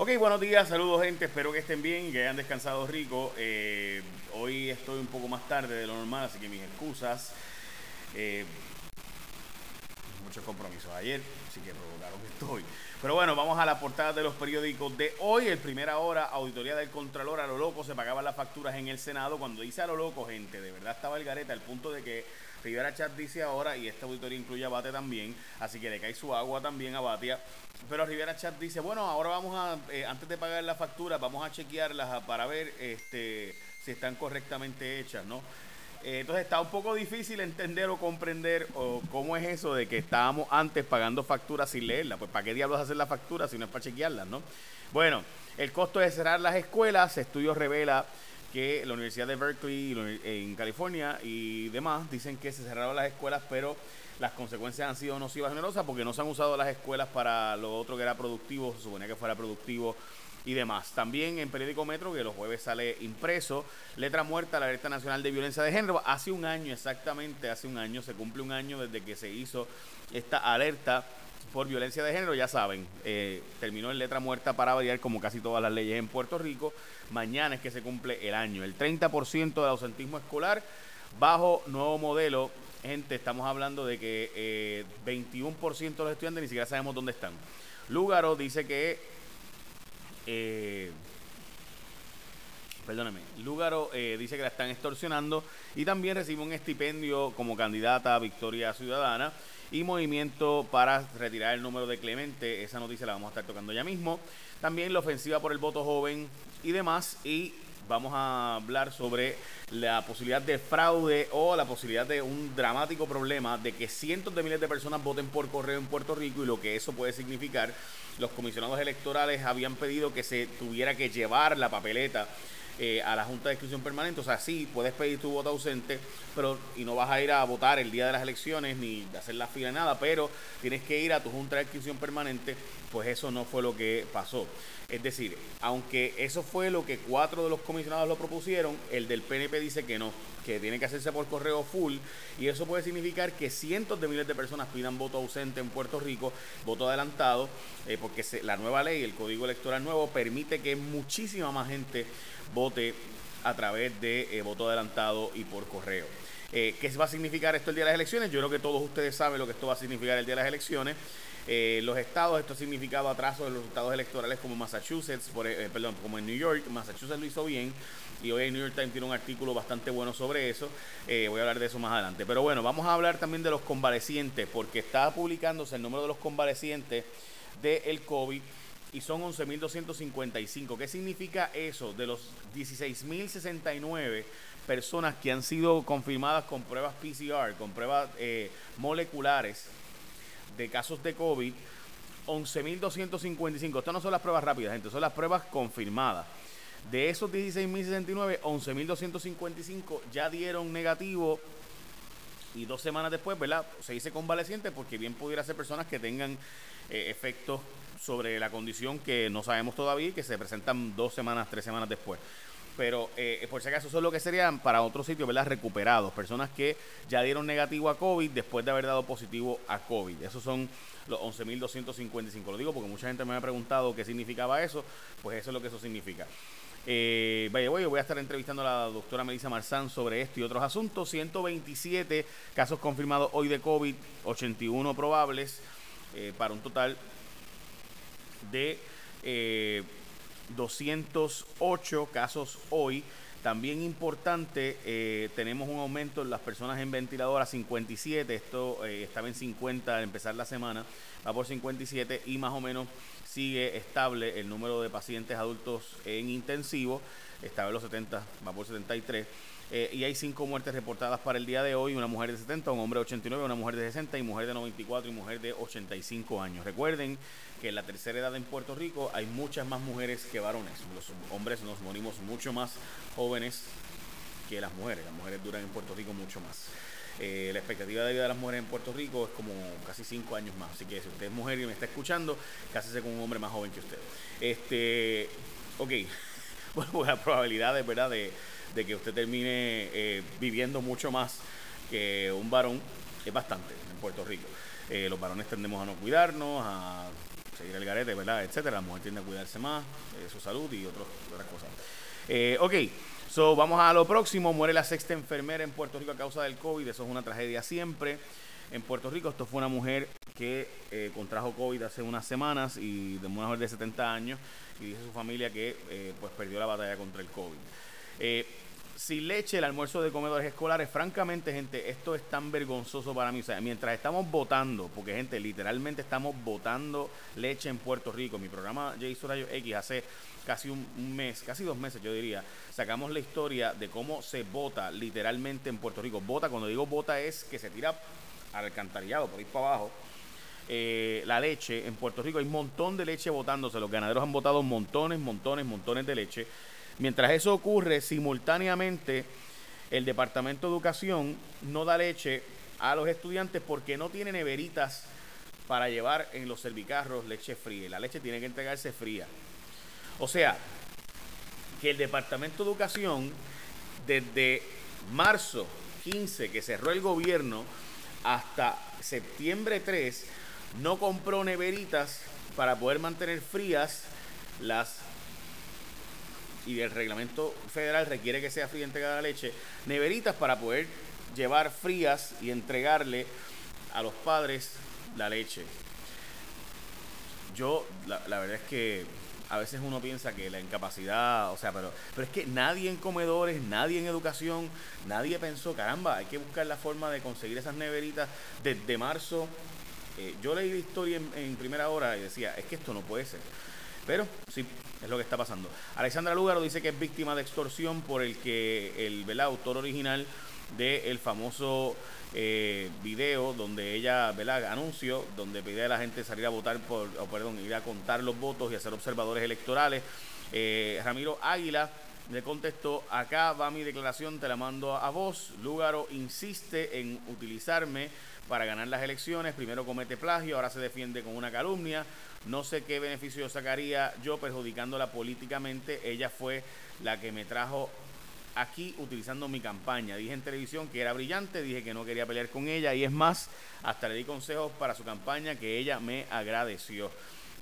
Ok, buenos días, saludos gente, espero que estén bien y que hayan descansado rico. Eh, hoy estoy un poco más tarde de lo normal, así que mis excusas. Eh, muchos compromisos ayer, así que provocaron que estoy. Pero bueno, vamos a la portada de los periódicos de hoy. El primera hora, auditoría del Contralor a lo loco, se pagaban las facturas en el Senado. Cuando dice a lo loco, gente, de verdad estaba el gareta al punto de que Rivera Chat dice ahora, y esta auditoría incluye a Bate también, así que le cae su agua también a Batia. Pero Rivera Chat dice, bueno, ahora vamos a, eh, antes de pagar la factura, vamos a chequearlas para ver este, si están correctamente hechas, ¿no? Eh, entonces está un poco difícil entender o comprender cómo es eso de que estábamos antes pagando facturas sin leerlas. Pues ¿para qué diablos hacer la factura si no es para chequearlas, no? Bueno, el costo de cerrar las escuelas, estudios revela que la Universidad de Berkeley en California y demás dicen que se cerraron las escuelas, pero las consecuencias han sido nocivas generosas porque no se han usado las escuelas para lo otro que era productivo, se suponía que fuera productivo y demás. También en Periódico Metro, que los jueves sale impreso, letra muerta, la alerta nacional de violencia de género. Hace un año, exactamente hace un año, se cumple un año desde que se hizo esta alerta por violencia de género, ya saben, eh, terminó en letra muerta para variar como casi todas las leyes en Puerto Rico. Mañana es que se cumple el año. El 30% del ausentismo escolar bajo nuevo modelo. Gente, estamos hablando de que eh, 21% de los estudiantes ni siquiera sabemos dónde están. Lúgaro dice que... Eh, perdóname, Lúgaro eh, dice que la están extorsionando y también recibe un estipendio como candidata a Victoria Ciudadana y movimiento para retirar el número de Clemente. Esa noticia la vamos a estar tocando ya mismo. También la ofensiva por el voto joven y demás. Y vamos a hablar sobre la posibilidad de fraude o la posibilidad de un dramático problema de que cientos de miles de personas voten por correo en Puerto Rico y lo que eso puede significar. Los comisionados electorales habían pedido que se tuviera que llevar la papeleta eh, a la Junta de Inscripción Permanente. O sea, sí, puedes pedir tu voto ausente, pero y no vas a ir a votar el día de las elecciones ni hacer la fila, nada, pero tienes que ir a tu Junta de Inscripción Permanente, pues eso no fue lo que pasó. Es decir, aunque eso fue lo que cuatro de los comisionados lo propusieron, el del PNP dice que no, que tiene que hacerse por correo full, y eso puede significar que cientos de miles de personas pidan voto ausente en Puerto Rico, voto adelantado, eh, porque la nueva ley, el código electoral nuevo, permite que muchísima más gente vote a través de eh, voto adelantado y por correo. Eh, ¿Qué va a significar esto el día de las elecciones? Yo creo que todos ustedes saben lo que esto va a significar el día de las elecciones. Eh, los estados, esto ha significado atraso de los resultados electorales como Massachusetts, perdón, como en New York. Massachusetts lo hizo bien y hoy el New York Times tiene un artículo bastante bueno sobre eso. voy a hablar de eso más adelante. Pero bueno, vamos a hablar también de los convalecientes, porque está publicándose el número de los convalecientes del COVID y son 11.255. ¿Qué significa eso? De los 16.069 personas que han sido confirmadas con pruebas PCR, con pruebas eh, moleculares de casos de COVID, 11.255. Estas no son las pruebas rápidas, gente, son las pruebas confirmadas. De esos 16.069, 11.255 ya dieron negativo y dos semanas después, ¿verdad? Se dice convaleciente porque bien pudiera ser personas que tengan eh, efectos sobre la condición que no sabemos todavía y que se presentan dos semanas, tres semanas después. Pero eh, por si acaso, eso es lo que serían para otros sitios, ¿verdad? Recuperados, personas que ya dieron negativo a COVID después de haber dado positivo a COVID. Esos son los 11.255. Lo digo porque mucha gente me ha preguntado qué significaba eso, pues eso es lo que eso significa. Eh, vaya, voy, voy a estar entrevistando a la doctora Melissa Marzán sobre esto y otros asuntos. 127 casos confirmados hoy de COVID, 81 probables, eh, para un total de 208 eh, casos hoy. También importante, eh, tenemos un aumento en las personas en ventilador a 57. Esto eh, estaba en 50 al empezar la semana, va por 57 y más o menos sigue estable el número de pacientes adultos en intensivo. Estaba en los 70, va por 73. Eh, y hay cinco muertes reportadas para el día de hoy, una mujer de 70, un hombre de 89, una mujer de 60 y mujer de 94 y mujer de 85 años. Recuerden que en la tercera edad en Puerto Rico hay muchas más mujeres que varones. Los hombres nos morimos mucho más jóvenes que las mujeres. Las mujeres duran en Puerto Rico mucho más. Eh, la expectativa de vida de las mujeres en Puerto Rico es como casi cinco años más. Así que si usted es mujer y me está escuchando, cásese con un hombre más joven que usted. Este, ok, bueno, pues la probabilidad es verdad de de que usted termine eh, viviendo mucho más que un varón es bastante en Puerto Rico. Eh, los varones tendemos a no cuidarnos, a seguir el garete, ¿verdad? Etcétera. La mujer tiende a cuidarse más, eh, su salud y otras cosas. Eh, ok, so vamos a lo próximo. Muere la sexta enfermera en Puerto Rico a causa del COVID. Eso es una tragedia siempre. En Puerto Rico, esto fue una mujer que contrajo COVID hace unas semanas y de una mujer de 70 años y dice su familia que pues perdió la batalla contra el COVID. Sin leche, el almuerzo de comedores escolares, francamente, gente, esto es tan vergonzoso para mí. O sea, mientras estamos votando, porque gente, literalmente estamos votando leche en Puerto Rico. Mi programa J Rayo X hace casi un, mes, casi dos meses yo diría, sacamos la historia de cómo se vota literalmente en Puerto Rico. Vota, cuando digo vota es que se tira al alcantarillado, por ir para abajo. Eh, la leche en Puerto Rico hay un montón de leche votándose. Los ganaderos han votado montones, montones, montones de leche. Mientras eso ocurre, simultáneamente el Departamento de Educación no da leche a los estudiantes porque no tiene neveritas para llevar en los servicarros leche fría. La leche tiene que entregarse fría. O sea, que el Departamento de Educación, desde marzo 15, que cerró el gobierno, hasta septiembre 3, no compró neveritas para poder mantener frías las y el reglamento federal requiere que sea fría entregada la leche, neveritas para poder llevar frías y entregarle a los padres la leche. Yo, la, verdad es que a veces uno piensa que la incapacidad, o sea, pero, pero es que nadie en comedores, nadie en educación, nadie pensó, caramba, hay que buscar la forma de conseguir esas neveritas desde marzo. Eh, yo leí la historia en, en primera hora y decía, es que esto no puede ser. Pero sí, es lo que está pasando. Alexandra Lúgaro dice que es víctima de extorsión por el que el autor original del famoso eh, video donde ella, ¿verdad? anuncio, donde pide a la gente salir a votar por, o perdón, ir a contar los votos y hacer observadores electorales. Eh, Ramiro Águila le contestó, acá va mi declaración, te la mando a vos. Lúgaro insiste en utilizarme para ganar las elecciones. Primero comete plagio, ahora se defiende con una calumnia. No sé qué beneficio sacaría yo perjudicándola políticamente. Ella fue la que me trajo aquí utilizando mi campaña. Dije en televisión que era brillante, dije que no quería pelear con ella y es más, hasta le di consejos para su campaña que ella me agradeció.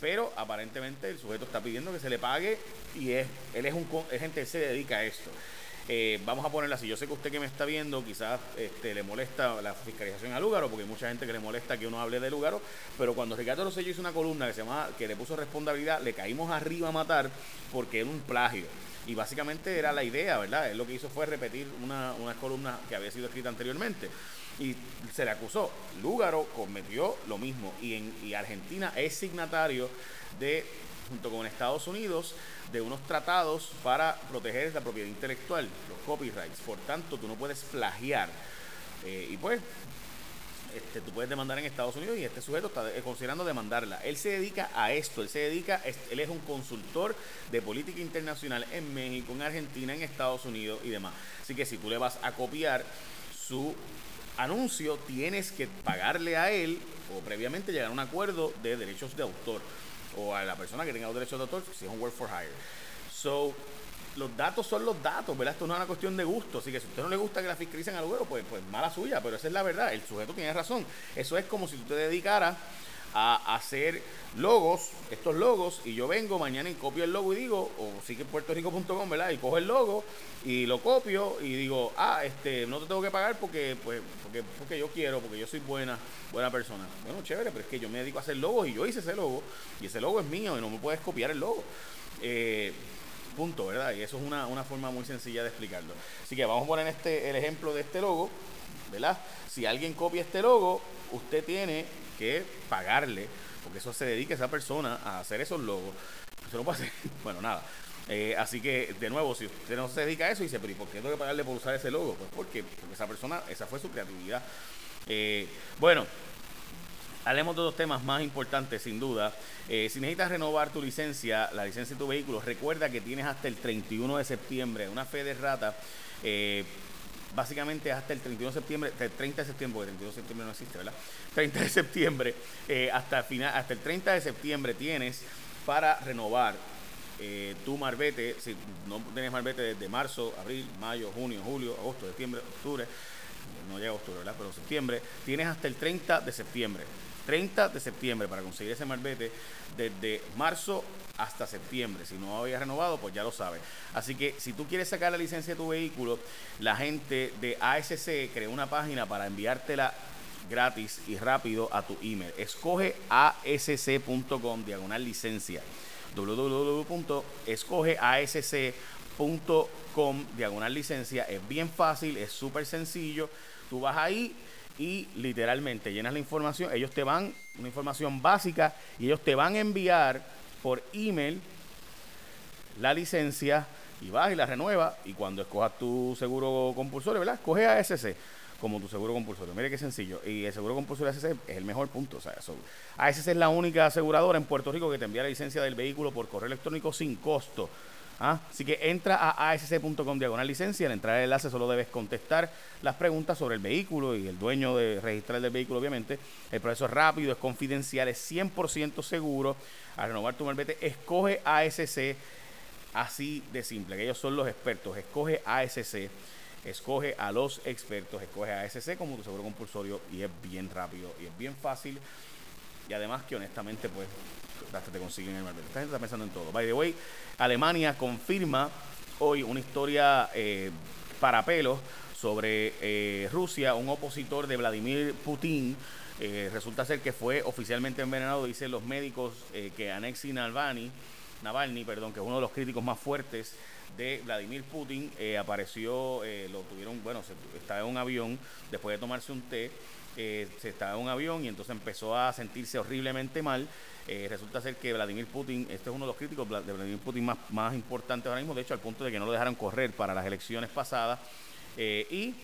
Pero aparentemente el sujeto está pidiendo que se le pague y es, él es un es gente que se dedica a esto. Eh, vamos a ponerla así. Yo sé que usted que me está viendo quizás este, le molesta la fiscalización al Lúgaro, porque hay mucha gente que le molesta que uno hable de Lúgaro, pero cuando Ricardo Rosselló hizo una columna que se llama, que le puso responsabilidad, le caímos arriba a matar porque era un plagio. Y básicamente era la idea, ¿verdad? Él lo que hizo fue repetir una, una columna que había sido escrita anteriormente. Y se le acusó. Lúgaro cometió lo mismo. Y, en, y Argentina es signatario de, junto con Estados Unidos, de unos tratados para proteger la propiedad intelectual, los copyrights. Por tanto, tú no puedes plagiar. Eh, y pues, este, tú puedes demandar en Estados Unidos y este sujeto está considerando demandarla. Él se dedica a esto, él se dedica, él es un consultor de política internacional en México, en Argentina, en Estados Unidos y demás. Así que si tú le vas a copiar su anuncio, tienes que pagarle a él o previamente llegar a un acuerdo de derechos de autor o a la persona que tenga los derechos de autor si es un work for hire. So, los datos son los datos, ¿verdad? Esto no es una cuestión de gusto. Así que si a usted no le gusta que la fiscalicen al güero, pues, pues mala suya, pero esa es la verdad. El sujeto tiene razón. Eso es como si tú te dedicaras a hacer logos, estos logos, y yo vengo mañana y copio el logo y digo, o sí que puertorico.com, ¿verdad? Y cojo el logo y lo copio y digo, ah, este, no te tengo que pagar porque, pues, porque, porque yo quiero, porque yo soy buena, buena persona. Bueno, chévere, pero es que yo me dedico a hacer logos y yo hice ese logo, y ese logo es mío y no me puedes copiar el logo. Eh, punto, ¿verdad? Y eso es una, una forma muy sencilla de explicarlo. Así que vamos a poner este, el ejemplo de este logo, ¿verdad? Si alguien copia este logo, usted tiene que pagarle, porque eso se dedica a esa persona a hacer esos logos. Eso no hacer. Bueno, nada. Eh, así que, de nuevo, si usted no se dedica a eso, dice, ¿y por qué tengo que pagarle por usar ese logo? Pues porque, porque esa persona, esa fue su creatividad. Eh, bueno, hablemos de dos temas más importantes, sin duda. Eh, si necesitas renovar tu licencia, la licencia de tu vehículo, recuerda que tienes hasta el 31 de septiembre una fe de rata básicamente hasta el 31 de septiembre, el 30 de septiembre, porque el 31 de septiembre no existe, ¿verdad? 30 de septiembre, eh, hasta, final, hasta el 30 de septiembre tienes para renovar eh, tu marbete, si no tienes marbete desde marzo, abril, mayo, junio, julio, agosto, septiembre, octubre, no llega octubre, ¿verdad? Pero septiembre, tienes hasta el 30 de septiembre. 30 de septiembre para conseguir ese marbete desde marzo hasta septiembre. Si no había renovado, pues ya lo sabes. Así que si tú quieres sacar la licencia de tu vehículo, la gente de ASC creó una página para enviártela gratis y rápido a tu email. Escoge asc.com diagonal licencia www.escogeasc.com diagonal licencia. Es bien fácil, es súper sencillo. Tú vas ahí y literalmente llenas la información. Ellos te van, una información básica, y ellos te van a enviar por email la licencia y vas y la renuevas. Y cuando escojas tu seguro compulsorio, ¿verdad? Escoge ASC como tu seguro compulsorio. Mire qué sencillo. Y el seguro compulsorio ASC es el mejor punto. O sea, ASC es la única aseguradora en Puerto Rico que te envía la licencia del vehículo por correo electrónico sin costo. ¿Ah? Así que entra a asc.com diagonal licencia. Al entrar al enlace solo debes contestar las preguntas sobre el vehículo y el dueño de registrar el vehículo, obviamente. El proceso es rápido, es confidencial, es 100% seguro. Al renovar tu malvete, escoge ASC así de simple, que ellos son los expertos. Escoge ASC escoge a los expertos, escoge a ASC como tu seguro compulsorio y es bien rápido y es bien fácil y además que honestamente pues hasta te consiguen el malvete. Esta gente está pensando en todo. By the way, Alemania confirma hoy una historia eh, para pelos sobre eh, Rusia, un opositor de Vladimir Putin. Eh, resulta ser que fue oficialmente envenenado, dicen los médicos que Anexi Navalny, Navalny, perdón, que es uno de los críticos más fuertes de Vladimir Putin, apareció, lo tuvieron, bueno, se, estaba en un avión, después de tomarse un té, eh, se estaba en un avión y entonces empezó a sentirse horriblemente mal. resulta ser que Vladimir Putin, este es uno de los críticos de Vladimir Putin más, importantes ahora mismo, de hecho al punto de que no lo dejaron correr para las elecciones pasadas. y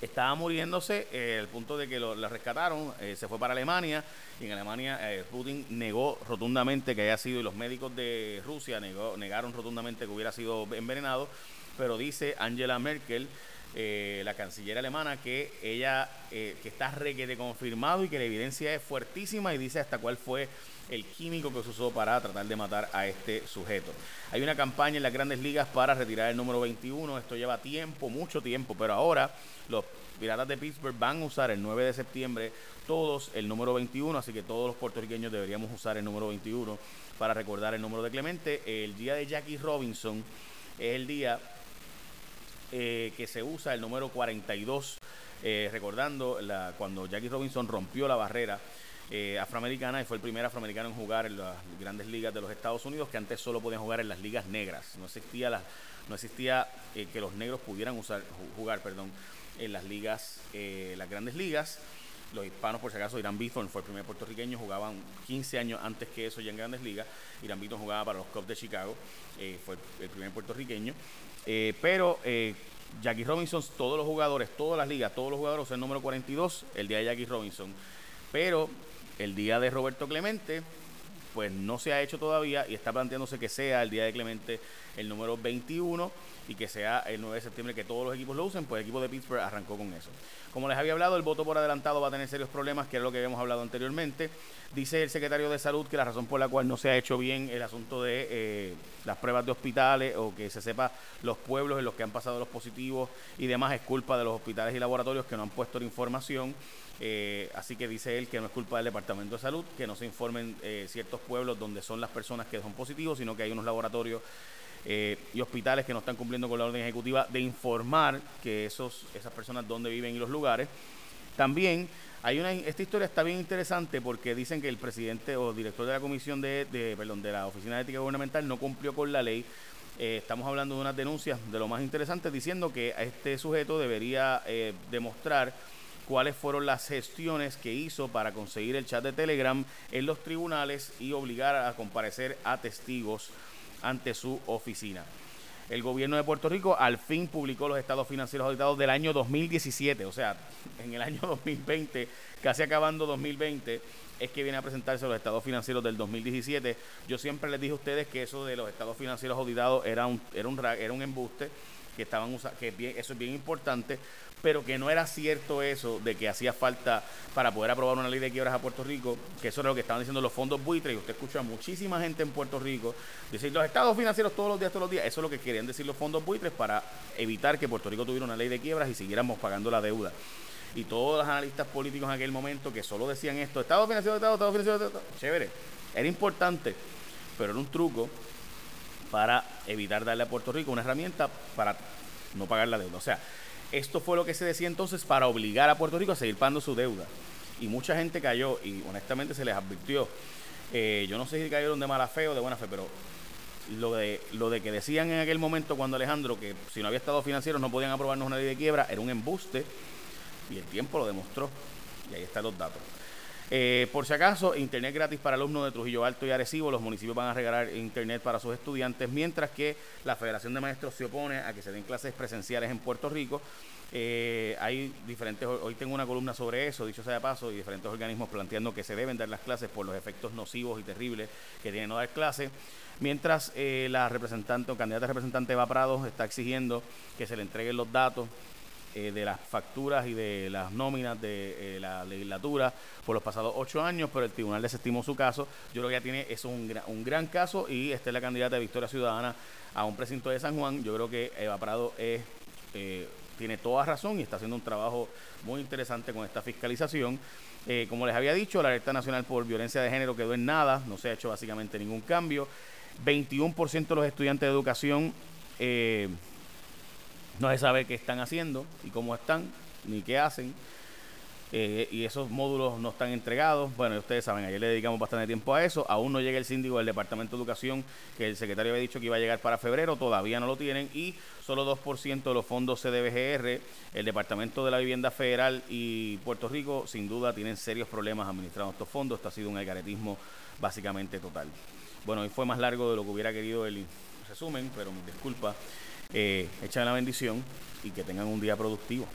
estaba muriéndose eh, al punto de que lo, rescataron, eh, se fue para Alemania y en Alemania eh, Putin negó rotundamente que haya sido, y los médicos de Rusia negaron rotundamente que hubiera sido envenenado, pero dice Angela Merkel, la canciller alemana, que ella, que está requete confirmado y que la evidencia es fuertísima y dice hasta cuál fue el químico que se usó para tratar de matar a este sujeto. Hay una campaña en las grandes ligas para retirar el número 21, esto lleva tiempo, mucho tiempo, pero ahora los Piratas de Pittsburgh van a usar el 9 de septiembre todos el número 21, así que todos los puertorriqueños deberíamos usar el número 21 para recordar el número de Clemente. El día de Jackie Robinson es el día eh, que se usa el número 42, eh, recordando la, cuando Jackie Robinson rompió la barrera eh, afroamericana y fue el primer afroamericano en jugar en las grandes ligas de los Estados Unidos que antes solo podían jugar en las ligas negras. No existía la, no existía que los negros pudieran usar, jugar, perdón, en las ligas, las grandes ligas. Los hispanos, por si acaso, Irán Bithorn fue el primer puertorriqueño, jugaban 15 años antes que eso ya en grandes ligas. Irán Bithorn jugaba para los Cubs de Chicago, fue el primer puertorriqueño. Eh, pero Jackie Robinson, todos los jugadores, todas las ligas, todos los jugadores, el número 42, el día de Jackie Robinson. Pero el día de Roberto Clemente, pues no se ha hecho todavía y está planteándose que sea el día de Clemente el número 21 y que sea el 9 de septiembre que todos los equipos lo usen, pues el equipo de Pittsburgh arrancó con eso. Como les había hablado, el voto por adelantado va a tener serios problemas, que era lo que habíamos hablado anteriormente. Dice el secretario de Salud que la razón por la cual no se ha hecho bien el asunto de eh, las pruebas de hospitales o que se sepa los pueblos en los que han pasado los positivos y demás es culpa de los hospitales y laboratorios que no han puesto la información. Eh, así que dice él que no es culpa del Departamento de Salud, que no se informen eh, ciertos pueblos donde son las personas que son positivos, sino que hay unos laboratorios eh, y hospitales que no están cumpliendo con la orden ejecutiva de informar que esos, esas personas dónde viven y los lugares. También hay una, esta historia está bien interesante porque dicen que el presidente o director de la comisión de, de perdón, de la Oficina de Ética Gubernamental no cumplió con la ley. Estamos hablando de unas denuncias de lo más interesante diciendo que este sujeto debería demostrar cuáles fueron las gestiones que hizo para conseguir el chat de Telegram en los tribunales y obligar a comparecer a testigos ante su oficina. El gobierno de Puerto Rico al fin publicó los estados financieros auditados del año 2017, o sea, en el año 2020, casi acabando 2020, es que viene a presentarse los estados financieros del 2017. Yo siempre les dije a ustedes que eso de los estados financieros auditados era un, era un, era un embuste, que estaban que eso es bien importante, pero que no era cierto eso de que hacía falta para poder aprobar una ley de quiebras a Puerto Rico, que eso era lo que estaban diciendo los fondos buitres, y usted escucha a muchísima gente en Puerto Rico decir los estados financieros todos los días, todos los días, eso es lo que querían decir los fondos buitres para evitar que Puerto Rico tuviera una ley de quiebras y siguiéramos pagando la deuda. y todos los analistas políticos en aquel momento que solo decían esto, Estado financiado, Estado, Estado financiado, Estado, chévere, era importante, pero era un truco para evitar darle a Puerto Rico una herramienta para no pagar la deuda. O sea, esto fue lo que se decía entonces para obligar a Puerto Rico a seguir pagando su deuda. Y mucha gente cayó y honestamente se les advirtió. Eh, yo no sé si cayeron de mala fe o de buena fe, pero lo de, lo de que decían en aquel momento cuando Alejandro que si no había estado financiero no podían aprobarnos una ley de quiebra era un embuste y el tiempo lo demostró. Y ahí están los datos. Eh, por si acaso, internet gratis para alumnos de Trujillo Alto y Arecibo. Los municipios van a regalar internet para sus estudiantes, mientras que la Federación de Maestros se opone a que se den clases presenciales en Puerto Rico. Eh, hay diferentes, hoy tengo una columna sobre eso, dicho sea de paso, y diferentes organismos planteando que se deben dar las clases por los efectos nocivos y terribles que tienen no dar clases. Mientras eh, la representante o candidata representante Eva Prado está exigiendo que se le entreguen los datos eh, de las facturas y de las nóminas de eh, la legislatura por los pasados ocho años, pero el tribunal desestimó su caso. Yo creo que ya tiene, eso es un gran, un gran caso y esta es la candidata de Victoria Ciudadana a un precinto de San Juan. Yo creo que Eva Prado es, eh, tiene toda razón y está haciendo un trabajo muy interesante con esta fiscalización. como les había dicho, la alerta nacional por violencia de género quedó en nada, no se ha hecho básicamente ningún cambio. 21% de los estudiantes de educación no se sabe qué están haciendo y cómo están, ni qué hacen. Eh, y esos módulos no están entregados. Bueno, ustedes saben, ayer le dedicamos bastante tiempo a eso. Aún no llega el síndico del Departamento de Educación, que el secretario había dicho que iba a llegar para febrero, todavía no lo tienen. Y solo 2% de los fondos CDBGR, el Departamento de la Vivienda Federal y Puerto Rico, sin duda, tienen serios problemas administrando estos fondos. Esto ha sido un algaretismo básicamente total. Bueno, hoy fue más largo de lo que hubiera querido el resumen, pero mis disculpas. Eh, la bendición y que tengan un día productivo.